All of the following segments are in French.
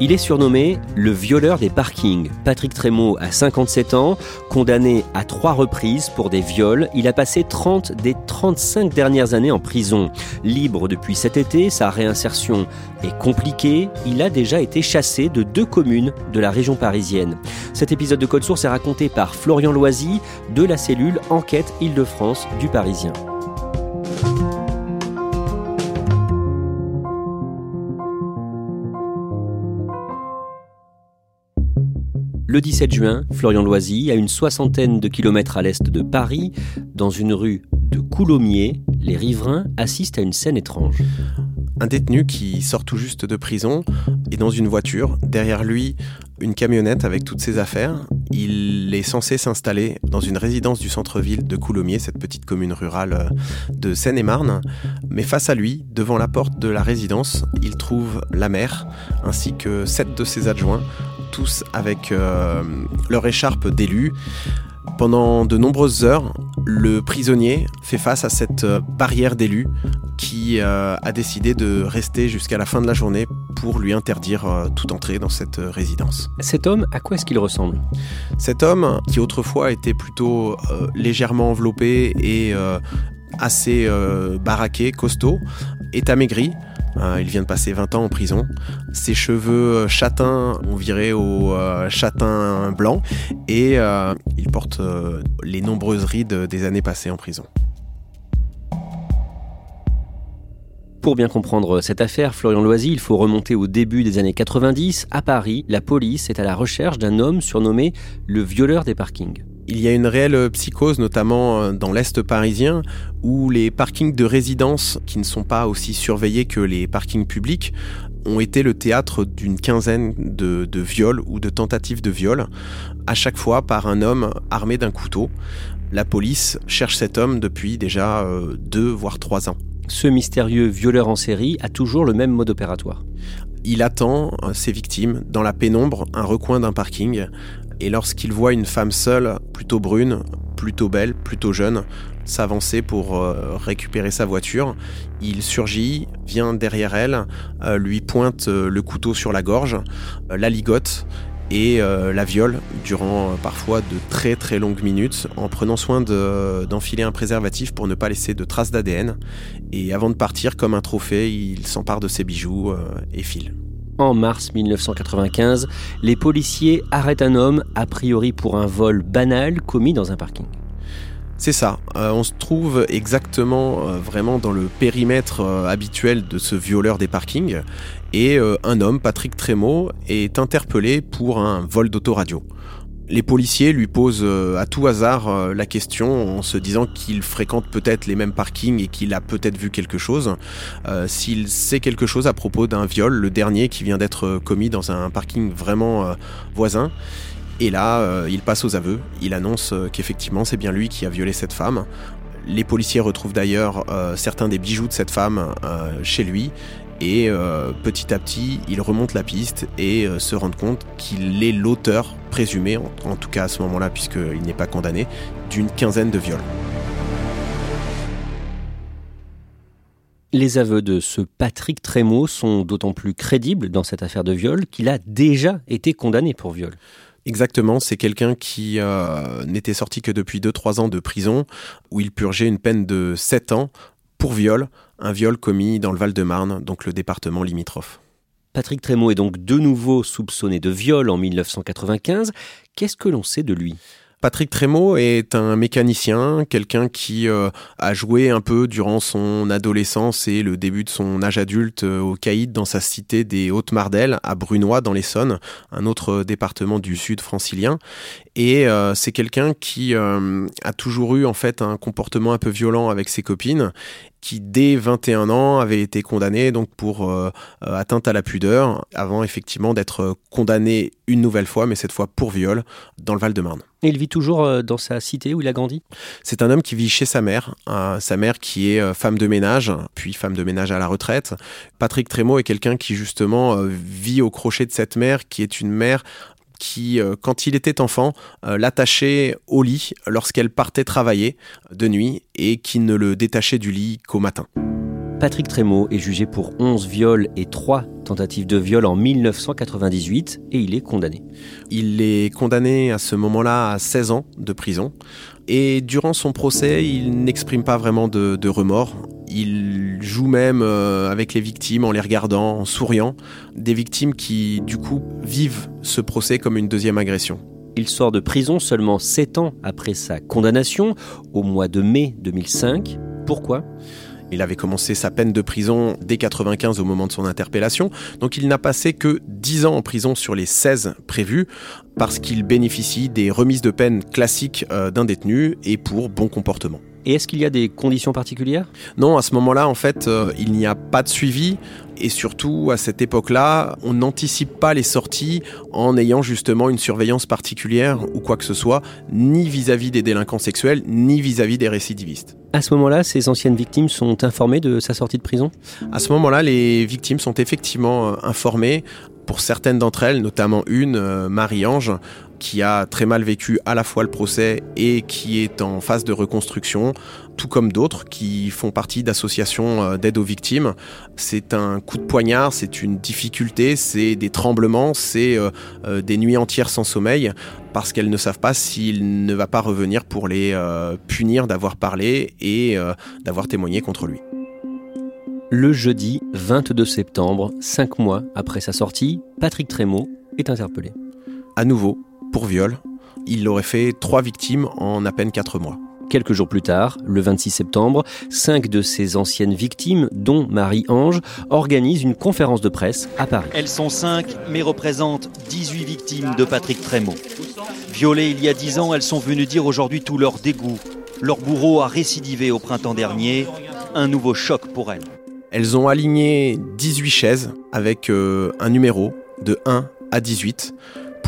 Il est surnommé le violeur des parkings. Patrick Trémaud a 57 ans, condamné à trois reprises pour des viols. Il a passé 30 des 35 dernières années en prison. Libre depuis cet été, sa réinsertion est compliquée. Il a déjà été chassé de deux communes de la région parisienne. Cet épisode de Code Source est raconté par Florian Loisy de la cellule Enquête Île-de-France du Parisien. Le 17 juin, Florian Loisy, à une soixantaine de kilomètres à l'est de Paris, dans une rue de Coulommiers, les riverains assistent à une scène étrange. Un détenu qui sort tout juste de prison est dans une voiture. Derrière lui, une camionnette avec toutes ses affaires. Il est censé s'installer dans une résidence du centre-ville de Coulommiers, cette petite commune rurale euh, de Seine-et-Marne. Mais face à lui, devant la porte de la résidence, il trouve la mère ainsi que sept de ses adjoints tous avec euh, leur écharpe d'élu. Pendant de nombreuses heures, le prisonnier fait face à cette euh, barrière d'élu qui euh, a décidé de rester jusqu'à la fin de la journée pour lui interdire toute entrée dans cette résidence. Cet homme, à quoi est-ce qu'il ressemble? Cet homme, qui autrefois était plutôt légèrement enveloppé et assez baraqué, costaud, est amaigri, il vient de passer 20 ans en prison. Ses cheveux euh, châtains ont viré au euh, châtain blanc et il porte les nombreuses rides des années passées en prison. Pour bien comprendre cette affaire, Florian Loisy, il faut remonter au début des années 90. À Paris, la police est à la recherche d'un homme surnommé le violeur des parkings. Il y a une réelle psychose, notamment euh, dans l'Est parisien, où les parkings de résidence, qui ne sont pas aussi surveillés que les parkings publics, ont été le théâtre d'une quinzaine de, viols ou de tentatives de viols, à chaque fois par un homme armé d'un couteau. La police cherche cet homme depuis déjà euh, deux voire trois ans. Ce mystérieux violeur en série a toujours le même mode opératoire. Il attend euh, ses victimes dans la pénombre, un recoin d'un parking, et lorsqu'il voit une femme seule, plutôt brune, plutôt belle, plutôt jeune, s'avancer pour euh, récupérer sa voiture, il surgit, vient derrière elle, euh, lui pointe euh, le couteau sur la gorge, la ligote et la viole durant parfois de très très longues minutes en prenant soin d'enfiler un préservatif pour ne pas laisser de traces d'ADN. Et avant de partir, comme un trophée, il s'empare de ses bijoux et file en mars 1995, les policiers arrêtent un homme, a priori pour un vol banal commis dans un parking. C'est ça, euh, on se trouve exactement euh, vraiment dans le périmètre euh, habituel de ce violeur des parkings et un homme, Patrick Trémaud, est interpellé pour un vol d'autoradio. Les policiers lui posent euh, à tout hasard euh, la question en se disant qu'il fréquente peut-être les mêmes parkings et qu'il a peut-être vu quelque chose. Euh, s'il sait quelque chose à propos d'un viol, le dernier qui vient d'être commis dans un parking vraiment voisin. Et là, il passe aux aveux. Il annonce qu'effectivement, c'est bien lui qui a violé cette femme. Les policiers retrouvent d'ailleurs certains des bijoux de cette femme chez lui et euh, petit à petit, il remonte la piste et euh, se rend compte qu'il est l'auteur présumé, en, tout cas à ce moment-là, puisqu'il n'est pas condamné, d'une quinzaine de viols. Les aveux de ce Patrick Trémaud sont d'autant plus crédibles dans cette affaire de viol qu'il a déjà été condamné pour viol. Exactement, c'est quelqu'un qui euh, n'était sorti que depuis 2-3 ans de prison, où il purgeait une peine de 7 ans pour viol, un viol commis dans le Val-de-Marne, donc le département limitrophe. Patrick Trémaud est donc de nouveau soupçonné de viol en 1995. Qu'est-ce que l'on sait de lui? Patrick Trémaud est un mécanicien, quelqu'un qui euh, a joué un peu durant son adolescence et le début de son âge adulte euh, au caïd dans sa cité des Hautes-Mardelles, à Brunois dans l'Essonne, un autre département du sud francilien. Et euh, c'est quelqu'un qui a toujours eu en fait un comportement un peu violent avec ses copines qui dès 21 ans avait été condamné donc pour euh, euh, atteinte à la pudeur avant effectivement d'être condamné une nouvelle fois mais cette fois pour viol dans le Val-de-Marne. Et il vit toujours euh, dans sa cité où il a grandi? C'est un homme qui vit chez sa mère, sa mère qui est femme de ménage, puis femme de ménage à la retraite. Patrick Trémaud est quelqu'un qui justement vit au crochet de cette mère qui est une mère qui, euh, quand il était enfant, euh, l'attachait au lit lorsqu'elle partait travailler de nuit et qui ne le détachait du lit qu'au matin. Patrick Trémaud est jugé pour 11 viols et 3 tentatives de viol en 1998 et il est condamné. Il est condamné à ce moment-là à 16 ans de prison et durant son procès, il n'exprime pas vraiment de, remords. Il joue même euh, avec les victimes en les regardant, en souriant. Des victimes qui, du coup, vivent ce procès comme une deuxième agression. Il sort de prison seulement 7 ans après sa condamnation, au mois de mai 2005. Pourquoi? Il avait commencé sa peine de prison dès 95 au moment de son interpellation, donc il n'a passé que 10 ans en prison sur les 16 prévus parce qu'il bénéficie des remises de peine classiques euh, d'un détenu et pour bon comportement. Et est-ce qu'il y a des conditions particulières? Non, à ce moment-là, en fait, euh, il n'y a pas de suivi. Et surtout, à cette époque-là, on n'anticipe pas les sorties en ayant justement une surveillance particulière ou quoi que ce soit, ni vis-à-vis des délinquants sexuels, ni vis-à-vis des récidivistes. À ce moment-là, ces anciennes victimes sont informées de sa sortie de prison? À ce moment-là, les victimes sont effectivement euh, informées. Pour certaines d'entre elles, notamment une, euh, Marie-Ange, qui a très mal vécu à la fois le procès et qui est en phase de reconstruction, tout comme d'autres qui font partie d'associations euh, d'aide aux victimes. C'est un coup de poignard, c'est une difficulté, c'est des tremblements, c'est euh, euh, des nuits entières sans sommeil, parce qu'elles ne savent pas s'il ne va pas revenir pour les punir d'avoir parlé et d'avoir témoigné contre lui. Le jeudi 22 septembre, cinq mois après sa sortie, Patrick Trémaud est interpellé. À nouveau, pour viol. Il aurait fait trois victimes en à peine quatre mois. Quelques jours plus tard, le 26 septembre, cinq de ces anciennes victimes, dont Marie-Ange, organisent une conférence de presse à Paris. Elles sont cinq, mais représentent 18 victimes de Patrick Trémaud. Violées il y a dix ans, elles sont venues dire aujourd'hui tout leur dégoût. Leur bourreau a récidivé au printemps dernier. Un nouveau choc pour elles. Elles ont aligné 18 chaises avec euh, un numéro de 1 à 18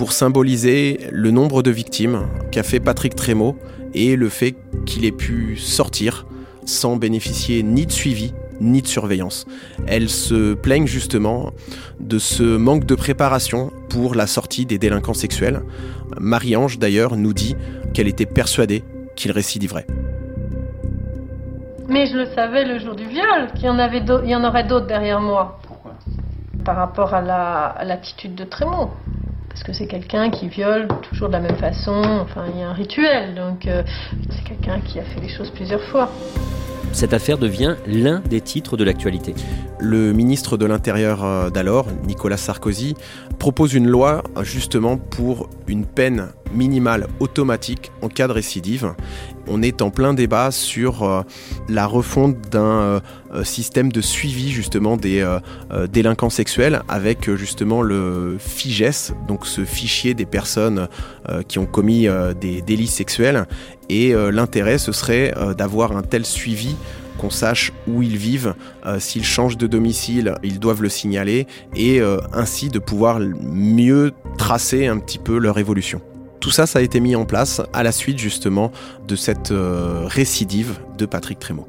pour symboliser le nombre de victimes qu'a fait Patrick Trémaud et le fait qu'il ait pu sortir sans bénéficier ni de suivi ni de surveillance. Elles se plaignent justement de ce manque de préparation pour la sortie des délinquants sexuels. Marie-Ange d'ailleurs nous dit qu'elle était persuadée qu'il récidiverait. Mais je le savais le jour du viol, qu'il y en, avait y en aurait d'autres derrière moi. Pourquoi? Par rapport à l'attitude de Trémaud parce que c'est quelqu'un qui viole toujours de la même façon, enfin il y a un rituel, donc euh, c'est quelqu'un qui a fait les choses plusieurs fois. Cette affaire devient l'un des titres de l'actualité. Le ministre de l'Intérieur euh, d'alors, Nicolas Sarkozy, propose une loi justement pour une peine minimale automatique en cas de récidive. On est en plein débat sur euh, la refonte d'un euh, système de suivi justement des délinquants sexuels avec justement le FIGES, donc ce fichier des personnes qui ont commis des délits sexuels. Et l'intérêt, ce serait d'avoir un tel suivi qu'on sache où ils vivent. Euh, s'ils changent de domicile, ils doivent le signaler et euh, ainsi de pouvoir mieux tracer un petit peu leur évolution. Tout ça, ça a été mis en place à la suite justement de cette euh, récidive de Patrick Trémaud.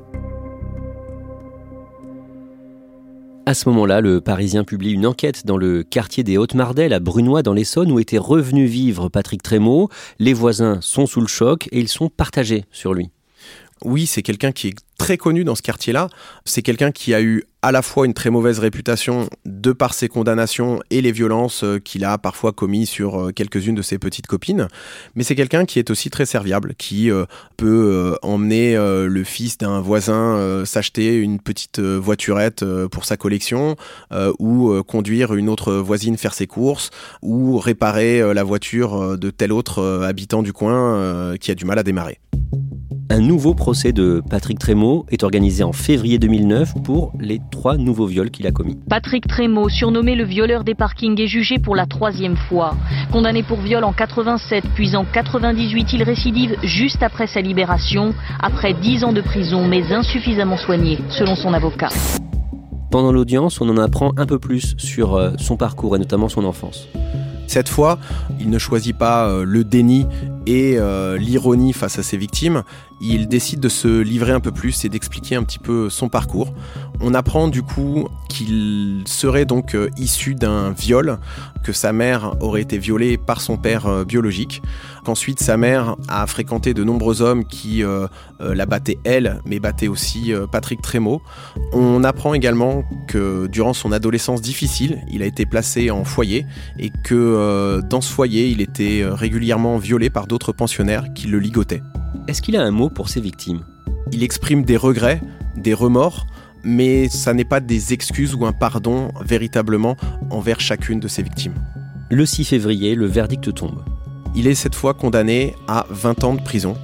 À ce moment-là, le Parisien publie une enquête dans le quartier des Hautes-Mardelles à Brunois dans l'Essonne où était revenu vivre Patrick Trémaud. Les voisins sont sous le choc et ils sont partagés sur lui. Oui, c'est quelqu'un qui est très connu dans ce quartier-là. C'est quelqu'un qui a eu à la fois une très mauvaise réputation de par ses condamnations et les violences euh, qu'il a parfois commis sur euh, quelques-unes de ses petites copines, mais c'est quelqu'un qui est aussi très serviable, qui euh, peut emmener le fils d'un voisin s'acheter une petite voiturette pour sa collection, ou conduire une autre voisine faire ses courses, ou réparer la voiture de tel autre habitant du coin qui a du mal à démarrer. Un nouveau procès de Patrick Trémaud est organisé en février 2009 pour les trois nouveaux viols qu'il a commis. Patrick Trémaud, surnommé le violeur des parkings, est jugé pour la troisième fois. Condamné pour viol en 87, puis en 98, il récidive juste après sa libération, après dix ans de prison, mais insuffisamment soigné, selon son avocat. Pendant l'audience, on en apprend un peu plus sur euh, son parcours et notamment son enfance. Cette fois, il ne choisit pas euh, le déni et euh, l'ironie face à ses victimes, il décide de se livrer un peu plus et d'expliquer un petit peu son parcours. On apprend du coup qu'il serait donc euh, issu d'un viol, que sa mère aurait été violée par son père biologique, qu'ensuite sa mère a fréquenté de nombreux hommes qui la battaient elle, mais battaient aussi Patrick Trémaud. On apprend également que durant son adolescence difficile, il a été placé en foyer et que dans ce foyer, il était régulièrement violé par d'autres pensionnaires qui le ligotaient. Est-ce qu'il a un mot pour ses victimes? Il exprime des regrets, des remords, mais ça n'est pas des excuses ou un pardon véritablement envers chacune de ses victimes. Le 6 février, le verdict tombe. Il est cette fois condamné à 20 ans de prison.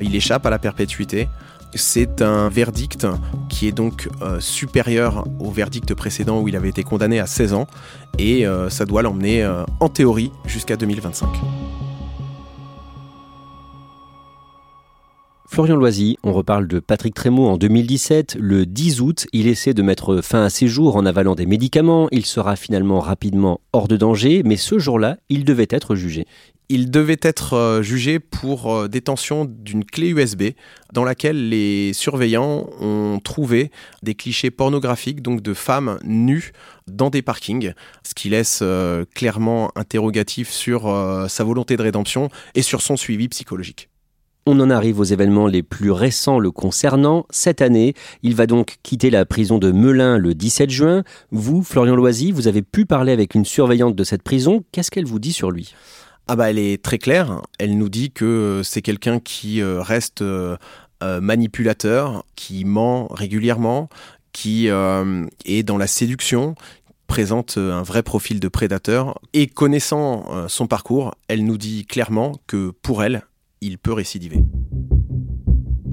Il échappe à la perpétuité. C'est un verdict qui est donc euh, supérieur au verdict précédent où il avait été condamné à 16 ans et euh, ça doit l'emmener euh, en théorie jusqu'à 2025. Florian Loisy, on reparle de Patrick Trémaud en 2017. Le 10 août, il essaie de mettre fin à ses jours en avalant des médicaments. Il sera finalement rapidement hors de danger, mais ce jour-là, il devait être jugé. Il devait être euh, jugé pour euh, détention d'une clé USB dans laquelle les surveillants ont trouvé des clichés pornographiques, donc de femmes nues dans des parkings, ce qui laisse euh, clairement interrogatif sur sa volonté de rédemption et sur son suivi psychologique. On en arrive aux événements les plus récents le concernant. Cette année, il va donc quitter la prison de Melun le 17 juin. Vous, Florian Loisy, vous avez pu parler avec une surveillante de cette prison. Qu'est-ce qu'elle vous dit sur lui? Ah bah elle est très claire, elle nous dit que c'est quelqu'un qui euh, reste euh, euh, manipulateur, qui ment régulièrement, qui est dans la séduction, présente un vrai profil de prédateur. Et connaissant son parcours, elle nous dit clairement que pour elle, il peut récidiver.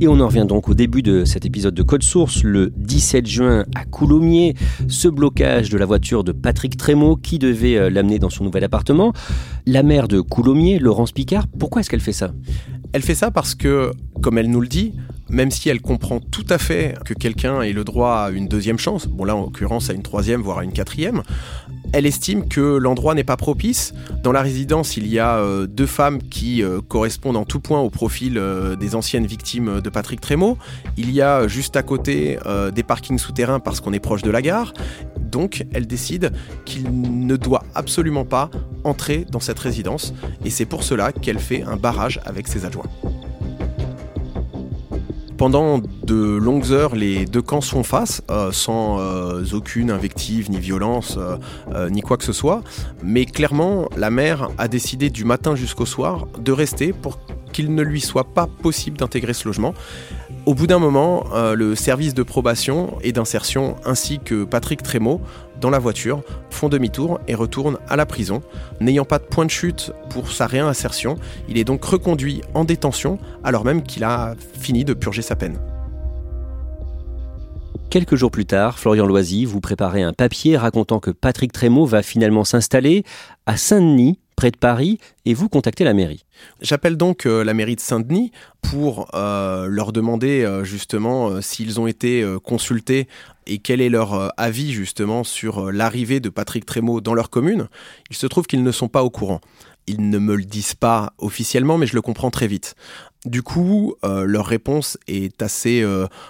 Et on en revient donc au début de cet épisode de Code Source, le 17 juin à Coulommiers, ce blocage de la voiture de Patrick Trémaud qui devait euh, l'amener dans son nouvel appartement. La mère de Coulommiers, Laurence Picard, pourquoi est-ce qu'elle fait ça? Elle fait ça parce que, comme elle nous le dit, même si elle comprend tout à fait que quelqu'un ait le droit à une deuxième chance, bon là en l'occurrence à une troisième, voire à une quatrième, elle estime que l'endroit n'est pas propice. Dans la résidence, il y a euh, deux femmes qui euh, correspondent en tout point au profil euh, des anciennes victimes de Patrick Trémaud. Il y a juste à côté des parkings souterrains parce qu'on est proche de la gare. Donc, elle décide qu'il ne doit absolument pas entrer dans cette résidence. Et c'est pour cela qu'elle fait un barrage avec ses adjoints. Pendant de longues heures, les deux camps sont face, euh, sans euh, aucune invective, ni violence, euh, ni quoi que ce soit. Mais clairement, la mère a décidé du matin jusqu'au soir de rester pour qu'il ne lui soit pas possible d'intégrer ce logement. Au bout d'un moment, le service de probation et d'insertion ainsi que Patrick Trémaud dans la voiture, font demi-tour et retournent à la prison. N'ayant pas de point de chute pour sa réinsertion, il est donc reconduit en détention alors même qu'il a fini de purger sa peine. Quelques jours plus tard, Florian Loisy vous préparez un papier racontant que Patrick Trémaud va finalement s'installer à Saint-Denis, près de Paris, et vous contactez la mairie. J'appelle donc euh, la mairie de Saint-Denis pour euh, leur demander euh, justement s'ils ont été consultés et quel est leur avis justement sur l'arrivée de Patrick Trémaud dans leur commune. Il se trouve qu'ils ne sont pas au courant. Ils ne me le disent pas officiellement, mais je le comprends très vite. Du coup, leur réponse est assez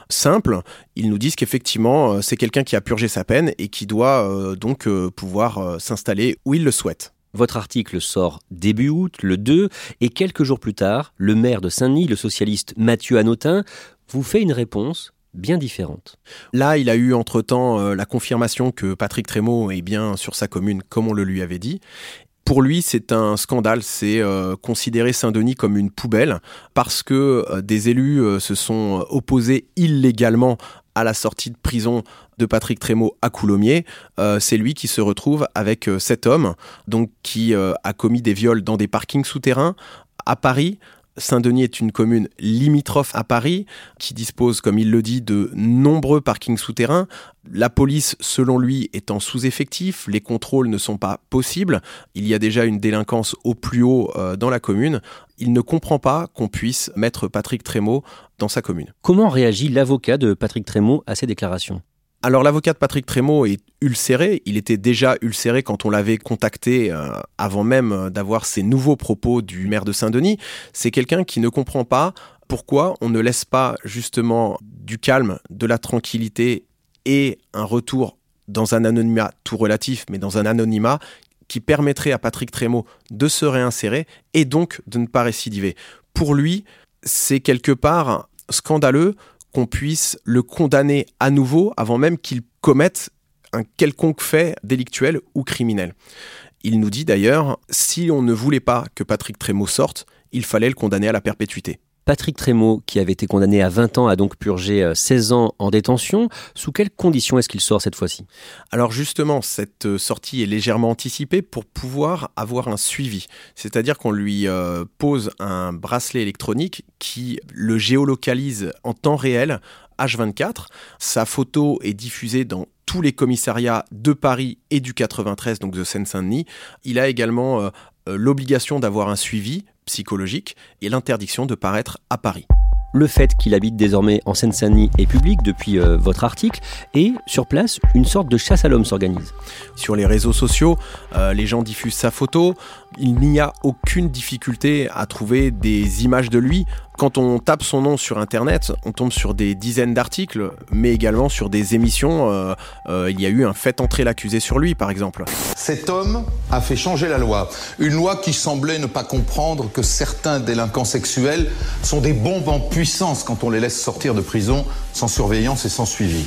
simple. Ils nous disent qu'effectivement, c'est quelqu'un qui a purgé sa peine et qui doit donc pouvoir s'installer où il le souhaite. Votre article sort début août, le 2, et quelques jours plus tard, le maire de Saint-Denis, le socialiste Mathieu Anotin, vous fait une réponse bien différentes. Là, il a eu entre-temps euh, la confirmation que Patrick Trémaud est bien sur sa commune comme on le lui avait dit. Pour lui, c'est un scandale, c'est euh, considérer Saint-Denis comme une poubelle parce que euh, des élus se sont opposés illégalement à la sortie de prison de Patrick Trémaud à Coulommiers, c'est lui qui se retrouve avec cet homme, donc qui a commis des viols dans des parkings souterrains à Paris, Saint-Denis est une commune limitrophe à Paris, qui dispose, comme il le dit, de nombreux parkings souterrains. La police, selon lui, est en sous-effectif, les contrôles ne sont pas possibles, il y a déjà une délinquance au plus haut euh, dans la commune. Il ne comprend pas qu'on puisse mettre Patrick Trémaud dans sa commune. Comment réagit l'avocat de Patrick Trémaud à ces déclarations? Alors l'avocat de Patrick Trémaud est ulcéré, il était déjà ulcéré quand on l'avait contacté euh, avant même euh, d'avoir ces nouveaux propos du maire de Saint-Denis. C'est quelqu'un qui ne comprend pas pourquoi on ne laisse pas justement du calme, de la tranquillité et un retour dans un anonymat tout relatif, mais dans un anonymat qui permettrait à Patrick Trémaud de se réinsérer et donc de ne pas récidiver. Pour lui, c'est quelque part scandaleux qu'on puisse le condamner à nouveau avant même qu'il commette un quelconque fait délictuel ou criminel. Il nous dit d'ailleurs, si on ne voulait pas que Patrick Trémaud sorte, il fallait le condamner à la perpétuité. Patrick Trémaud, qui avait été condamné à 20 ans, a donc purgé 16 euh, ans en détention. Sous quelles conditions est-ce qu'il sort cette fois-ci? Alors justement, cette euh, sortie est légèrement anticipée pour pouvoir avoir un suivi. C'est-à-dire qu'on lui euh, pose un bracelet électronique qui le géolocalise en temps réel H24. Sa photo est diffusée dans tous les commissariats de Paris et du 93, donc de Seine-Saint-Denis. Il a également l'obligation d'avoir un suivi psychologique et l'interdiction de paraître à Paris. Le fait qu'il habite désormais en Seine-Saint-Denis est public depuis euh, votre article et sur place, une sorte de chasse à l'homme s'organise. Sur les réseaux sociaux, euh, les gens diffusent sa photo. Il n'y a aucune difficulté à trouver des images de lui. Quand on tape son nom sur Internet, on tombe sur des dizaines d'articles, mais également sur des émissions. Euh, il y a eu un fait entrer l'accusé sur lui, par exemple. Cet homme a fait changer la loi. Une loi qui semblait ne pas comprendre que certains délinquants sexuels sont des bombes en puissance quand on les laisse sortir de prison sans surveillance et sans suivi.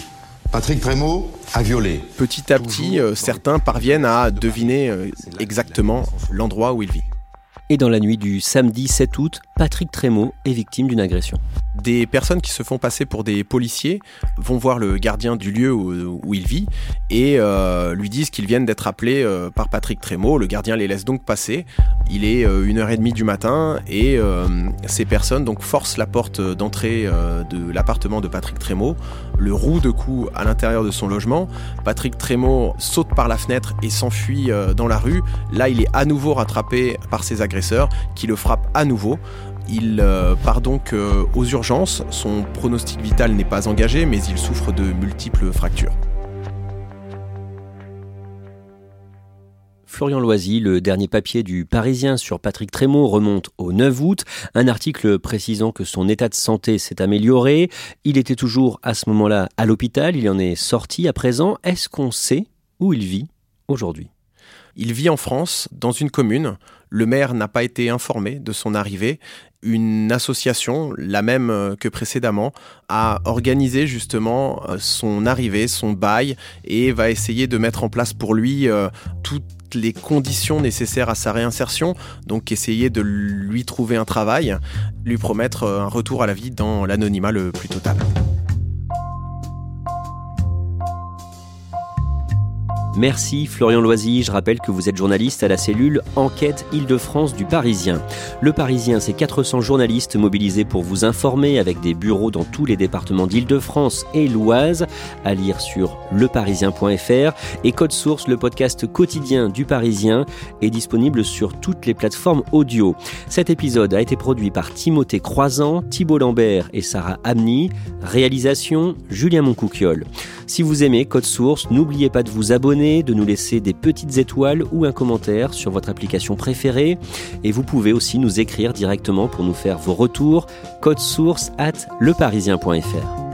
Patrick Trémaud a violé. Petit à petit, euh, certains parviennent à deviner euh, exactement l'endroit où il vit. Et dans la nuit du samedi 7 août, Patrick Trémaud est victime d'une agression. Des personnes qui se font passer pour des policiers vont voir le gardien du lieu où, il vit et euh, lui disent qu'ils viennent d'être appelés euh, par Patrick Trémaud. Le gardien les laisse donc passer. Il est 1h30 euh, du matin et ces personnes donc forcent la porte d'entrée de l'appartement de Patrick Trémaud, le roue de coups à l'intérieur de son logement. Patrick Trémaud saute par la fenêtre et s'enfuit dans la rue. Là, il est à nouveau rattrapé par ses agresseurs qui le frappent à nouveau. Il euh, part donc euh, aux urgences, son pronostic vital n'est pas engagé, mais il souffre de multiples fractures. Florian Loisy, le dernier papier du Parisien sur Patrick Trémaud remonte au 9 août, un article précisant que son état de santé s'est amélioré, il était toujours à ce moment-là à l'hôpital, il en est sorti à présent, est-ce qu'on sait où il vit aujourd'hui? Il vit en France, dans une commune. Le maire n'a pas été informé de son arrivée. Une association, la même euh, que précédemment, a organisé justement euh, son arrivée, son bail, et va essayer de mettre en place pour lui euh, toutes les conditions nécessaires à sa réinsertion, donc essayer de lui trouver un travail, lui promettre un retour à la vie dans l'anonymat le plus total. Merci Florian Loisy, je rappelle que vous êtes journaliste à la cellule Enquête Île-de-France du Parisien. Le Parisien, c'est 400 journalistes mobilisés pour vous informer avec des bureaux dans tous les départements d'Île-de-France et l'Oise, à lire sur leparisien.fr et Code Source, le podcast quotidien du Parisien, est disponible sur toutes les plateformes audio. Cet épisode a été produit par Timothée Croisant, Thibault Lambert et Sarah Amni, réalisation Julien Moncouquiole. Si vous aimez Code Source, n'oubliez pas de vous abonner, de nous laisser des petites étoiles ou un commentaire sur votre application préférée. Et vous pouvez aussi nous écrire directement pour nous faire vos retours. Code source at leparisien.fr.